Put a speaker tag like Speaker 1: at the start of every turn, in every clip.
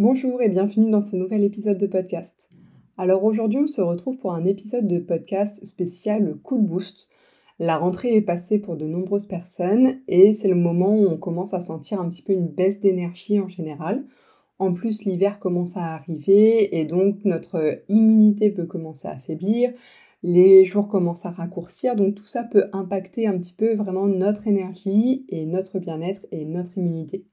Speaker 1: Bonjour et bienvenue dans ce nouvel épisode de podcast. Alors aujourd'hui on se retrouve pour un épisode de podcast spécial coup de boost. La rentrée est passée pour de nombreuses personnes et c'est le moment où on commence à sentir un petit peu une baisse d'énergie en général. En plus l'hiver commence à arriver et donc notre immunité peut commencer à affaiblir, les jours commencent à raccourcir, donc tout ça peut impacter un petit peu vraiment notre énergie et notre bien-être et notre immunité.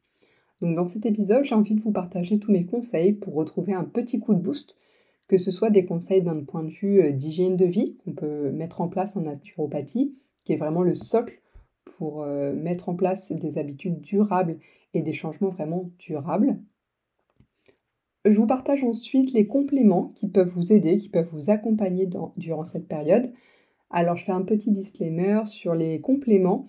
Speaker 1: Donc dans cet épisode, j'ai envie de vous partager tous mes conseils pour retrouver un petit coup de boost, que ce soit des conseils d'un point de vue euh, d'hygiène de vie qu'on peut mettre en place en naturopathie, qui est vraiment le socle pour euh, mettre en place des habitudes durables et des changements vraiment durables. Je vous partage ensuite les compléments qui peuvent vous aider, qui peuvent vous accompagner durant cette période. Alors je fais un petit disclaimer sur les compléments.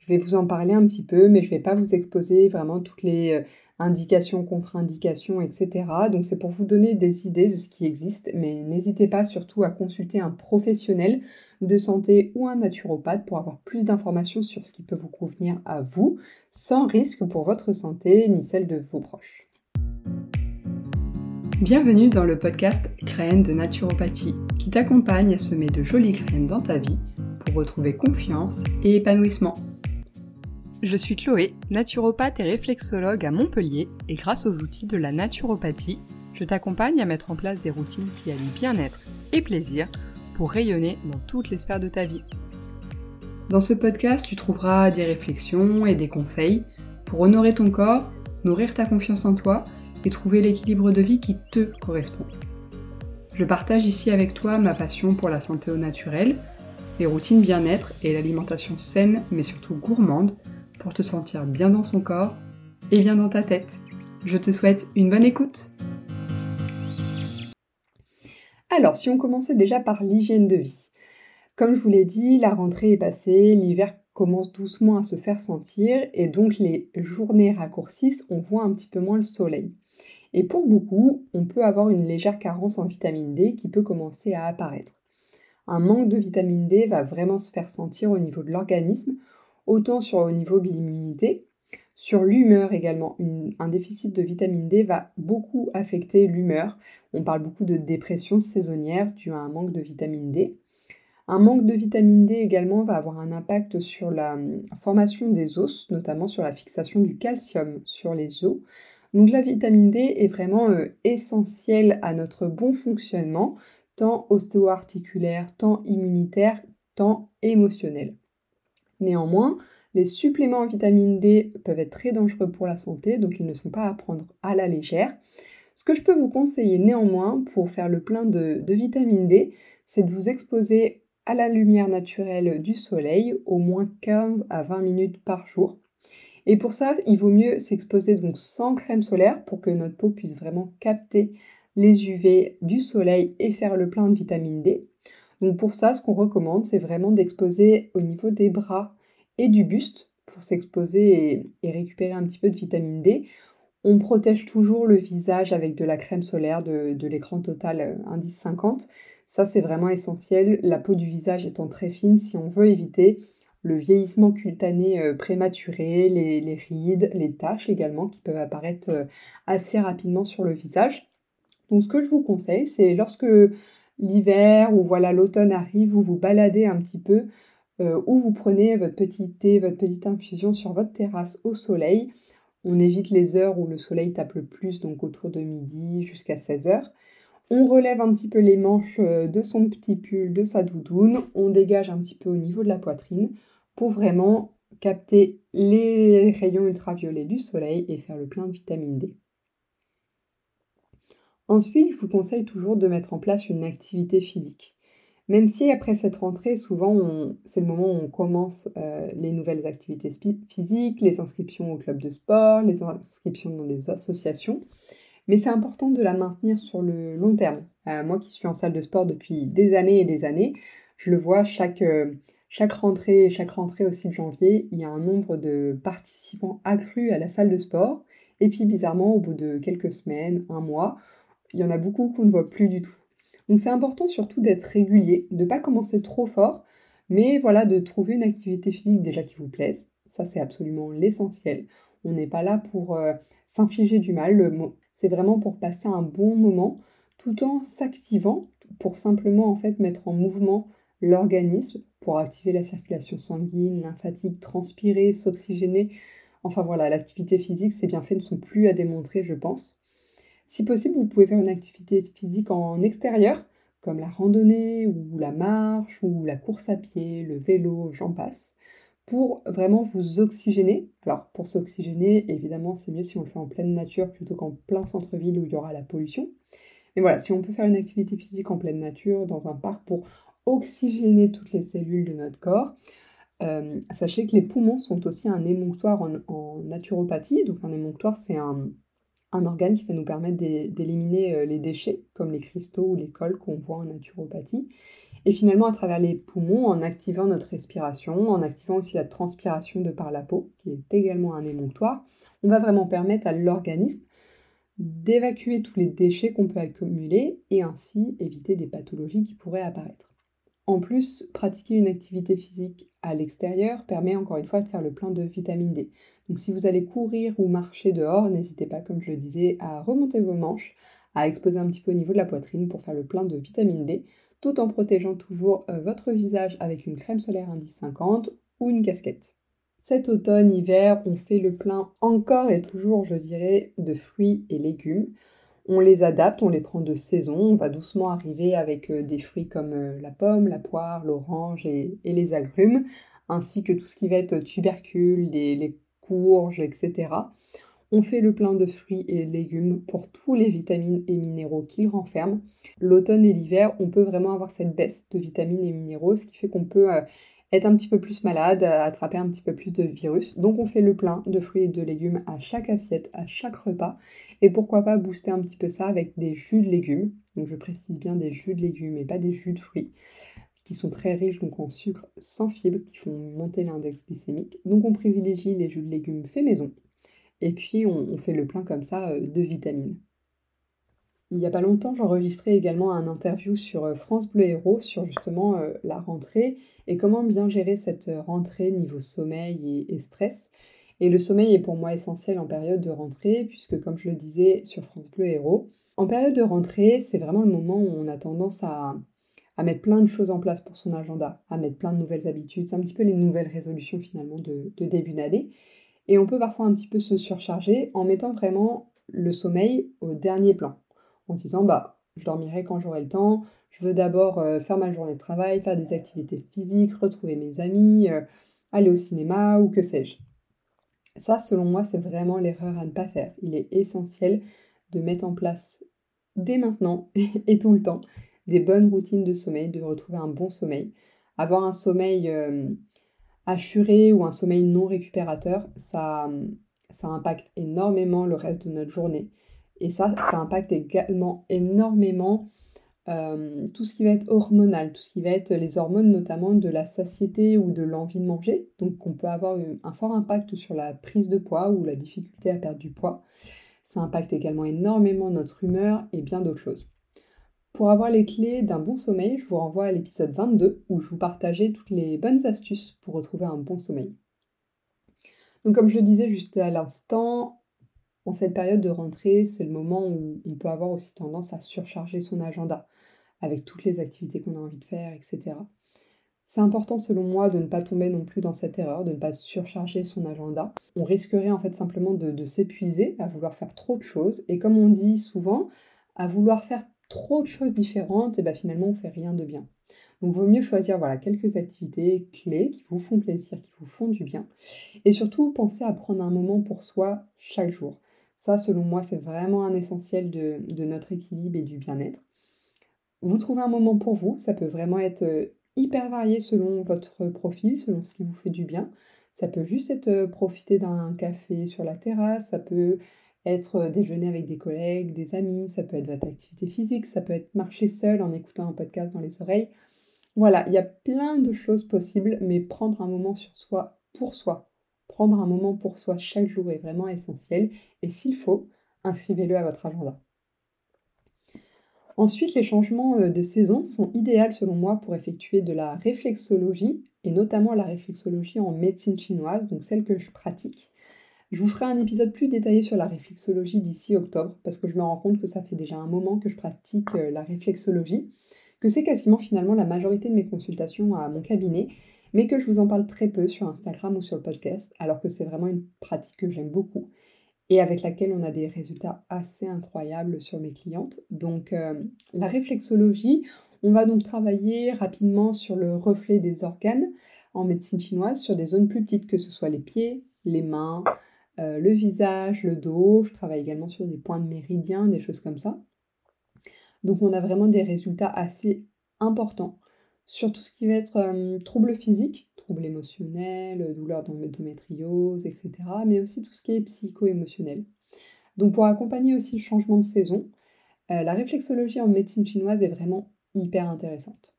Speaker 1: Je vais vous en parler un petit peu, mais je ne vais pas vous exposer vraiment toutes les euh, indications, contre-indications, etc. Donc c'est pour vous donner des idées de ce qui existe, mais n'hésitez pas surtout à consulter un professionnel de santé ou un naturopathe pour avoir plus d'informations sur ce qui peut vous convenir à vous, sans risque pour votre santé ni celle de vos proches. Bienvenue dans le podcast Graines de naturopathie qui t'accompagne à semer de jolies graines dans ta vie pour retrouver confiance et épanouissement. Je suis Chloé, naturopathe et réflexologue à Montpellier et grâce aux outils de la naturopathie, je t'accompagne à mettre en place des routines qui allient bien-être et plaisir pour rayonner dans toutes les sphères de ta vie. Dans ce podcast, tu trouveras des réflexions et des conseils pour honorer ton corps, nourrir ta confiance en toi et trouver l'équilibre de vie qui te correspond. Je partage ici avec toi ma passion pour la santé au naturel, les routines bien-être et l'alimentation saine mais surtout gourmande pour te sentir bien dans son corps et bien dans ta tête. Je te souhaite une bonne écoute. Alors, si on commençait déjà par l'hygiène de vie. Comme je vous l'ai dit, la rentrée est passée, l'hiver commence doucement à se faire sentir et donc les journées raccourcissent, on voit un petit peu moins le soleil. Et pour beaucoup, on peut avoir une légère carence en vitamine D qui peut commencer à apparaître. Un manque de vitamine D va vraiment se faire sentir au niveau de l'organisme, autant sur au niveau de l'immunité, sur l'humeur également. un déficit de vitamine D va beaucoup affecter l'humeur. On parle beaucoup de dépression saisonnière due à un manque de vitamine D. Un manque de vitamine D également va avoir un impact sur la hum, formation des os, notamment sur la fixation du calcium sur les os. Donc la vitamine D est vraiment euh, essentielle à notre bon fonctionnement, tant ostéo-articulaire, tant immunitaire, tant émotionnel. Néanmoins, les suppléments en vitamine D peuvent être très dangereux pour la santé, donc ils ne sont pas à prendre à la légère. Ce que je peux vous conseiller néanmoins pour faire le plein de, vitamine D, c'est de vous exposer à la lumière naturelle du soleil au moins 15 à 20 minutes par jour. Et pour ça, il vaut mieux s'exposer donc sans crème solaire pour que notre peau puisse vraiment capter les UV du soleil et faire le plein de vitamine D. Donc pour ça, ce qu'on recommande, c'est vraiment d'exposer au niveau des bras et du buste pour s'exposer et, récupérer un petit peu de vitamine D. On protège toujours le visage avec de la crème solaire de, l'écran total euh, indice 50. Ça, c'est vraiment essentiel. La peau du visage étant très fine, si on veut éviter le vieillissement cutané euh, prématuré, les, rides, les taches également qui peuvent apparaître euh, assez rapidement sur le visage. Donc ce que je vous conseille, c'est lorsque l'hiver ou voilà l'automne arrive, vous vous baladez un petit peu, euh, ou vous prenez votre petit thé, votre petite infusion sur votre terrasse au soleil. On évite les heures où le soleil tape le plus, donc autour de midi jusqu'à 16 heures. On relève un petit peu les manches euh, de son petit pull, de sa doudoune. On dégage un petit peu au niveau de la poitrine pour vraiment capter les rayons ultraviolets du soleil et faire le plein de vitamine D. Ensuite, je vous conseille toujours de mettre en place une activité physique. Même si après cette rentrée, souvent, c'est le moment où on commence euh, les nouvelles activités physiques, les inscriptions au club de sport, les inscriptions dans des associations. Mais c'est important de la maintenir sur le long terme. Euh, moi qui suis en salle de sport depuis des années et des années, je le vois chaque, euh, chaque rentrée, chaque rentrée aussi de janvier, il y a un nombre de participants accru à la salle de sport. Et puis bizarrement, au bout de quelques semaines, un mois, il y en a beaucoup qu'on ne voit plus du tout. Donc c'est important surtout d'être régulier, de ne pas commencer trop fort, mais voilà, de trouver une activité physique déjà qui vous plaise. Ça, c'est absolument l'essentiel. On n'est pas là pour euh, s'infliger du mal. C'est vraiment pour passer un bon moment tout en s'activant pour simplement en fait mettre en mouvement l'organisme pour activer la circulation sanguine, lymphatique, transpirer, s'oxygéner. Enfin voilà, l'activité physique, ses bienfaits ne sont plus à démontrer, je pense. Si possible, vous pouvez faire une activité physique en extérieur, comme la randonnée ou la marche ou la course à pied, le vélo, j'en passe, pour vraiment vous oxygéner. Alors pour s'oxygéner, évidemment, c'est mieux si on le fait en pleine nature plutôt qu'en plein centre-ville où il y aura la pollution. Mais voilà, si on peut faire une activité physique en pleine nature, dans un parc, pour oxygéner toutes les cellules de notre corps, euh, sachez que les poumons sont aussi un émonctoire en naturopathie. Donc un émonctoire, c'est un, un organe qui va nous permettre d'éliminer euh, les déchets, comme les cristaux ou les cols qu'on voit en naturopathie. Et finalement, à travers les poumons, en activant notre respiration, en activant aussi la transpiration de par la peau, qui est également un émonctoire, on va vraiment permettre à l'organisme d'évacuer tous les déchets qu'on peut accumuler et ainsi éviter des pathologies qui pourraient apparaître. En plus, pratiquer une activité physique à l'extérieur permet encore une fois de faire le plein de vitamine D. Donc si vous allez courir ou marcher dehors, n'hésitez pas, comme je le disais, à remonter vos manches, à exposer un petit peu au niveau de la poitrine pour faire le plein de vitamine D, tout en protégeant toujours euh, votre visage avec une crème solaire indice 50 ou une casquette. Cet automne, hiver, on fait le plein encore et toujours, je dirais, de fruits et légumes. On les adapte, on les prend de saison, on va doucement arriver avec euh, des fruits comme euh, la pomme, la poire, l'orange et, les agrumes, ainsi que tout ce qui va être tubercule, les, les courges, etc. On fait le plein de fruits et légumes pour tous les vitamines et minéraux qu'ils renferment. L'automne et l'hiver, on peut vraiment avoir cette baisse de vitamines et minéraux, ce qui fait qu'on peut euh, être un petit peu plus malade, attraper un petit peu plus de virus. Donc on fait le plein de fruits et de légumes à chaque assiette, à chaque repas. Et pourquoi pas booster un petit peu ça avec des jus de légumes. Donc je précise bien des jus de légumes et pas des jus de fruits qui sont très riches donc en sucre sans fibres, qui font monter l'index glycémique. Donc on privilégie les jus de légumes faits maison. Et puis on, fait le plein comme ça euh, de vitamines. Il n'y a pas longtemps, j'enregistrais également un interview sur euh, France Bleu Héros sur justement euh, la rentrée et comment bien gérer cette rentrée niveau sommeil et, stress. Et le sommeil est pour moi essentiel en période de rentrée, puisque comme je le disais sur France Bleu Héros, en période de rentrée, c'est vraiment le moment où on a tendance à mettre plein de choses en place pour son agenda, à mettre plein de nouvelles habitudes. C'est un petit peu les nouvelles résolutions finalement de, début d'année. Et on peut parfois un petit peu se surcharger en mettant vraiment le sommeil au dernier plan. En se disant, bah, je dormirai quand j'aurai le temps, je veux d'abord euh, faire ma journée de travail, faire des activités physiques, retrouver mes amis, euh, aller au cinéma ou que sais-je. Ça, selon moi, c'est vraiment l'erreur à ne pas faire. Il est essentiel de mettre en place dès maintenant et tout le temps des bonnes routines de sommeil, de retrouver un bon sommeil. Avoir un sommeil euh, assuré ou un sommeil non récupérateur, ça, ça impacte énormément le reste de notre journée. Et ça, ça impacte également énormément euh, tout ce qui va être hormonal, tout ce qui va être les hormones notamment de la satiété ou de l'envie de manger. Donc on peut avoir un fort impact sur la prise de poids ou la difficulté à perdre du poids. Ça impacte également énormément notre humeur et bien d'autres choses. Pour avoir les clés d'un bon sommeil, je vous renvoie à l'épisode 22 où je vous partageais toutes les bonnes astuces pour retrouver un bon sommeil. Donc comme je disais juste à l'instant, en cette période de rentrée, c'est le moment où on peut avoir aussi tendance à surcharger son agenda avec toutes les activités qu'on a envie de faire, etc. C'est important selon moi de ne pas tomber non plus dans cette erreur, de ne pas surcharger son agenda. On risquerait en fait simplement de, s'épuiser à vouloir faire trop de choses et comme on dit souvent, à vouloir faire trop de choses différentes, et ben finalement on fait rien de bien. Donc vaut mieux choisir voilà, quelques activités clés qui vous font plaisir, qui vous font du bien. Et surtout, pensez à prendre un moment pour soi chaque jour. Ça, selon moi, c'est vraiment un essentiel de, notre équilibre et du bien-être. Vous trouvez un moment pour vous, ça peut vraiment être euh, hyper varié selon votre profil, selon ce qui vous fait du bien. Ça peut juste être euh, profiter d'un café sur la terrasse, ça peut être euh, déjeuner avec des collègues, des amis, ça peut être votre activité physique, ça peut être marcher seul en écoutant un podcast dans les oreilles. Voilà, il y a plein de choses possibles, mais prendre un moment sur soi pour soi, prendre un moment pour soi chaque jour est vraiment essentiel, et s'il faut, inscrivez-le à votre agenda. Ensuite, les changements euh, de saison sont idéaux selon moi pour effectuer de la réflexologie, et notamment la réflexologie en médecine chinoise, donc celle que je pratique. Je vous ferai un épisode plus détaillé sur la réflexologie d'ici octobre, parce que je me rends compte que ça fait déjà un moment que je pratique euh, la réflexologie, que c'est quasiment finalement la majorité de mes consultations à mon cabinet, mais que je vous en parle très peu sur Instagram ou sur le podcast, alors que c'est vraiment une pratique que j'aime beaucoup et avec laquelle on a des résultats assez incroyables sur mes clientes. Donc euh, la réflexologie, on va donc travailler rapidement sur le reflet des organes en médecine chinoise sur des zones plus petites, que ce soit les pieds, les mains, euh, le visage, le dos. Je travaille également sur des points de méridien, des choses comme ça. Donc on a vraiment des résultats assez importants sur tout ce qui va être euh, troubles physiques, troubles émotionnels, douleurs d'endométriose, etc. Mais aussi tout ce qui est psycho-émotionnel. Donc pour accompagner aussi le changement de saison, euh, la réflexologie en médecine chinoise est vraiment hyper intéressante.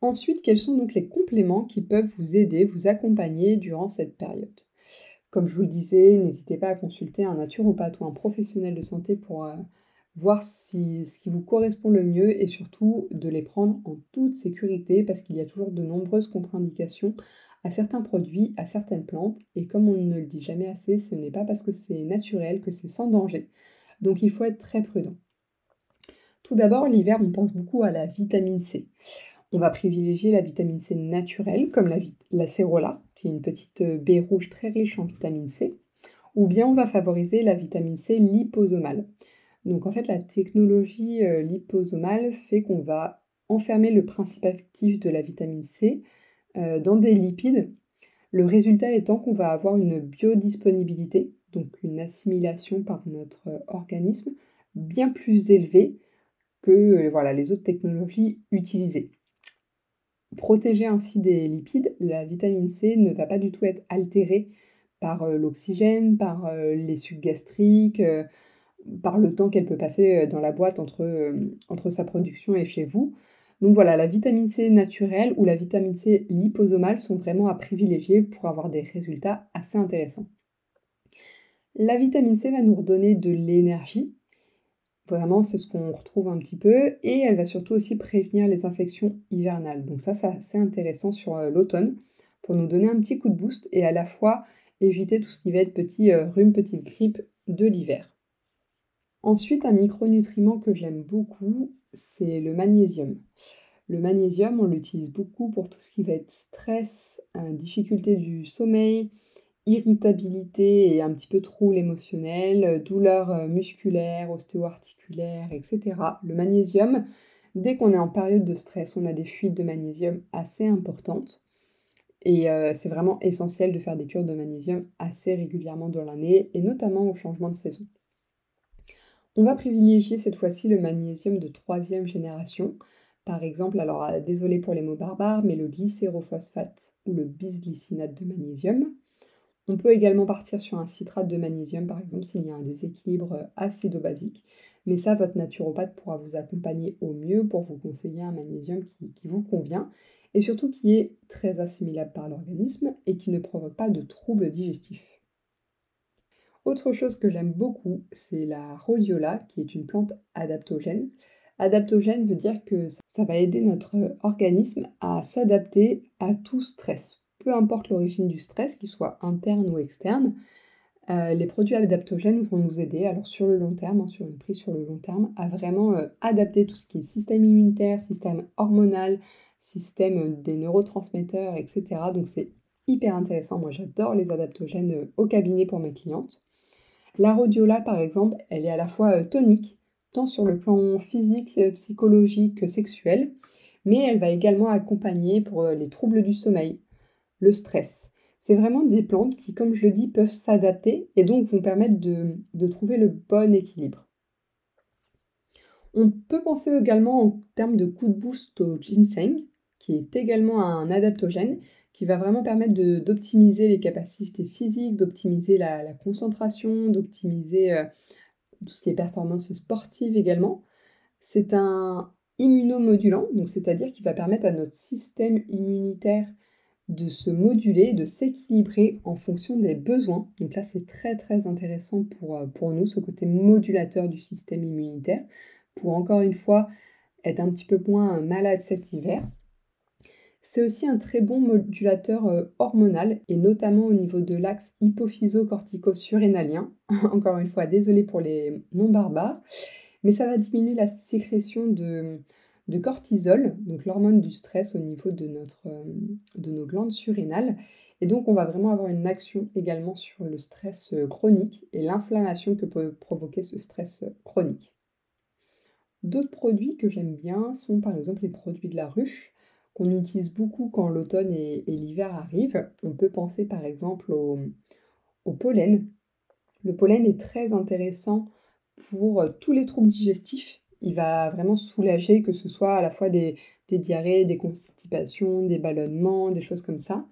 Speaker 1: Ensuite, quels sont donc les compléments qui peuvent vous aider, vous accompagner durant cette période? Comme je vous le disais, n'hésitez pas à consulter un naturopathe ou un professionnel de santé pour euh, voir si, ce qui vous correspond le mieux et surtout de les prendre en toute sécurité parce qu'il y a toujours de nombreuses contre-indications à certains produits, à certaines plantes et comme on ne le dit jamais assez, ce n'est pas parce que c'est naturel que c'est sans danger. Donc il faut être très prudent. Tout d'abord, l'hiver, on pense beaucoup à la vitamine C. On va privilégier la vitamine C naturelle, comme la, la cérola, qui est une petite euh, baie rouge très riche en vitamine C, ou bien on va favoriser la vitamine C liposomale. Donc en fait, la technologie euh, liposomale fait qu'on va enfermer le principe actif de la vitamine C euh, dans des lipides. Le résultat étant qu'on va avoir une biodisponibilité, donc une assimilation par notre organisme, bien plus élevée que voilà, les autres technologies utilisées protéger ainsi des lipides, la vitamine C ne va pas du tout être altérée par euh, l'oxygène, par euh, les sucs gastriques, euh, par le temps qu'elle peut passer dans la boîte entre, entre sa production et chez vous. Donc voilà, la vitamine C naturelle ou la vitamine C liposomale sont vraiment à privilégier pour avoir des résultats assez intéressants. La vitamine C va nous redonner de l'énergie, Vraiment, c'est ce qu'on retrouve un petit peu. Et elle va surtout aussi prévenir les infections hivernales. Donc ça, c'est assez intéressant sur euh, l'automne pour nous donner un petit coup de boost et à la fois éviter tout ce qui va être petit euh, rhume, petite grippe de l'hiver. Ensuite, un micronutriment que j'aime beaucoup, c'est le magnésium. Le magnésium, on l'utilise beaucoup pour tout ce qui va être stress, euh, difficulté du sommeil, irritabilité et un petit peu trouble émotionnel, douleurs euh, musculaires, ostéo-articulaires, etc. Le magnésium, dès qu'on est en période de stress, on a des fuites de magnésium assez importantes. Et euh, c'est vraiment essentiel de faire des cures de magnésium assez régulièrement dans l'année, et notamment au changement de saison. On va privilégier cette fois-ci le magnésium de troisième génération. Par exemple, alors euh, désolé pour les mots barbares, mais le glycérophosphate ou le bisglycinate de magnésium. On peut également partir sur un citrate de magnésium, par exemple, s'il y a un déséquilibre euh, acido-basique. Mais ça, votre naturopathe pourra vous accompagner au mieux pour vous conseiller un magnésium qui, vous convient et surtout qui est très assimilable par l'organisme et qui ne provoque pas de troubles digestifs. Autre chose que j'aime beaucoup, c'est la rhodiola, qui est une plante adaptogène. Adaptogène veut dire que ça va aider notre organisme à s'adapter à tout stress, peu importe l'origine du stress, qu'il soit interne ou externe, euh, les produits adaptogènes vont nous aider, alors sur le long terme, hein, sur une prise sur le long terme, à vraiment euh, adapter tout ce qui est système immunitaire, système hormonal, système euh, des neurotransmetteurs, etc. Donc c'est hyper intéressant. Moi j'adore les adaptogènes au cabinet pour mes clientes. La rhodiola par exemple, elle est à la fois tonique, tant sur le plan physique, psychologique que sexuel, mais elle va également accompagner pour les troubles du sommeil, le stress. C'est vraiment des plantes qui, comme je le dis, peuvent s'adapter et donc vont permettre de, trouver le bon équilibre. On peut penser également en termes de coup de boost au ginseng, qui est également un adaptogène, qui va vraiment permettre d'optimiser les capacités physiques, d'optimiser la, concentration, d'optimiser euh, tout ce qui est performance sportive également. C'est un immunomodulant, donc c'est-à-dire qui va permettre à notre système immunitaire de se moduler, de s'équilibrer en fonction des besoins. Donc là, c'est très très intéressant pour, euh, pour nous, ce côté modulateur du système immunitaire, pour encore une fois être un petit peu moins malade cet hiver. C'est aussi un très bon modulateur euh, hormonal et notamment au niveau de l'axe hypophyso-cortico-surrénalien. Encore une fois, désolé pour les non barbares, mais ça va diminuer la sécrétion de, cortisol, donc l'hormone du stress au niveau euh, de nos glandes surrénales. Et donc on va vraiment avoir une action également sur le stress euh, chronique et l'inflammation que peut provoquer ce stress chronique. D'autres produits que j'aime bien sont par exemple les produits de la ruche qu'on utilise beaucoup quand l'automne et, l'hiver arrivent. On peut penser par exemple au, pollen. Le pollen est très intéressant pour euh, tous les troubles digestifs. Il va vraiment soulager, que ce soit à la fois des, diarrhées, des constipations, des ballonnements, des choses comme ça.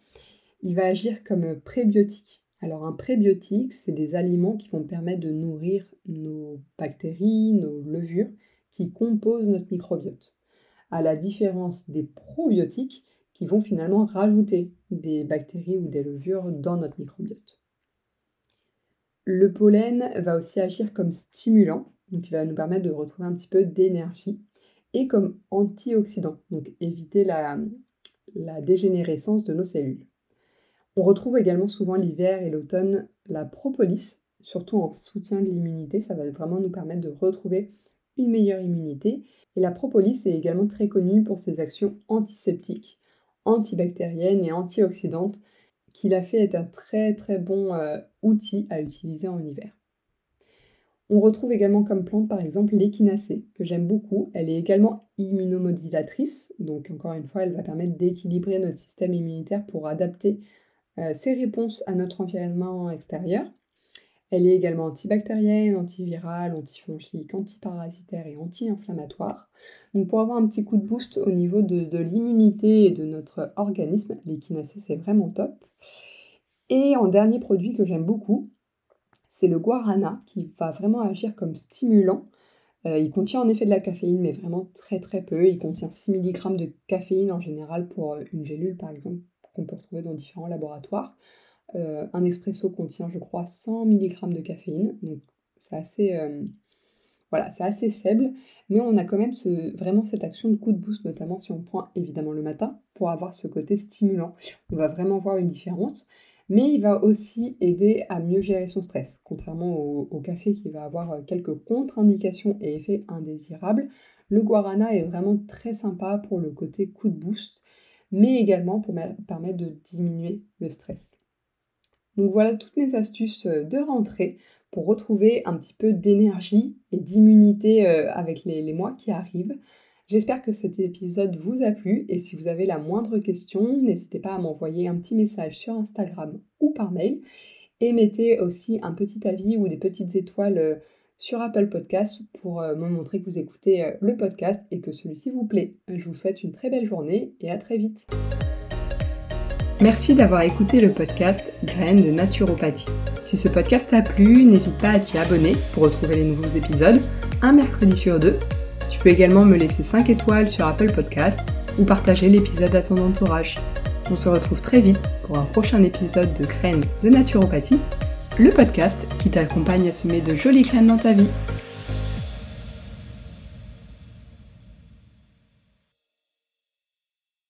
Speaker 1: Il va agir comme prébiotique. Alors un prébiotique, c'est des aliments qui vont permettre de nourrir nos bactéries, nos levures qui composent notre microbiote à la différence des probiotiques qui vont finalement rajouter des bactéries ou des levures dans notre microbiote. Le pollen va aussi agir comme stimulant, donc il va nous permettre de retrouver un petit peu d'énergie, et comme antioxydant, donc éviter la, la dégénérescence de nos cellules. On retrouve également souvent l'hiver et l'automne la propolis, surtout en soutien de l'immunité, ça va vraiment nous permettre de retrouver meilleure immunité. Et la propolis est également très connue pour ses actions antiseptiques, antibactériennes et antioxydantes, qui l'a fait être un très très bon euh, outil à utiliser en hiver. On retrouve également comme plante par exemple l'échinacée, que j'aime beaucoup. Elle est également immunomodulatrice, donc encore une fois, elle va permettre d'équilibrer notre système immunitaire pour adapter euh, ses réponses à notre environnement extérieur. Elle est également antibactérienne, antivirale, antifongique, antiparasitaire et anti-inflammatoire. Donc pour avoir un petit coup de boost au niveau de, l'immunité et de notre organisme, l'échinacée c'est vraiment top. Et en dernier produit que j'aime beaucoup, c'est le guarana qui va vraiment agir comme stimulant. Euh, il contient en effet de la caféine, mais vraiment très très peu. Il contient 6 mg de caféine en général pour une gélule par exemple qu'on peut retrouver dans différents laboratoires. Euh, un espresso contient, je crois, 100 mg de caféine, donc c'est assez, euh, voilà, c'est assez faible, mais on a quand même vraiment cette action de coup de boost, notamment si on prend évidemment le matin, pour avoir ce côté stimulant. On va vraiment voir une différence, mais il va aussi aider à mieux gérer son stress, contrairement au, café qui va avoir euh, quelques contre-indications et effets indésirables. Le guarana est vraiment très sympa pour le côté coup de boost, mais également pour permettre de diminuer le stress. Donc voilà toutes mes astuces euh, de rentrée pour retrouver un petit peu d'énergie et d'immunité euh, avec les, mois qui arrivent. J'espère que cet épisode vous a plu et si vous avez la moindre question, n'hésitez pas à m'envoyer un petit message sur Instagram ou par mail et mettez aussi un petit avis ou des petites étoiles euh, sur Apple Podcast pour me montrer que vous écoutez le podcast et que celui-ci vous plaît. Je vous souhaite une très belle journée et à très vite. Merci d'avoir écouté le podcast Graines de naturopathie. Si ce podcast t'a plu, n'hésite pas à t'y abonner pour retrouver les nouveaux épisodes un mercredi sur deux. Tu peux également me laisser 5 étoiles sur Apple Podcast ou partager l'épisode à ton entourage. On se retrouve très vite pour un prochain épisode de Graines de naturopathie, le podcast qui t'accompagne à semer de jolies graines dans ta vie.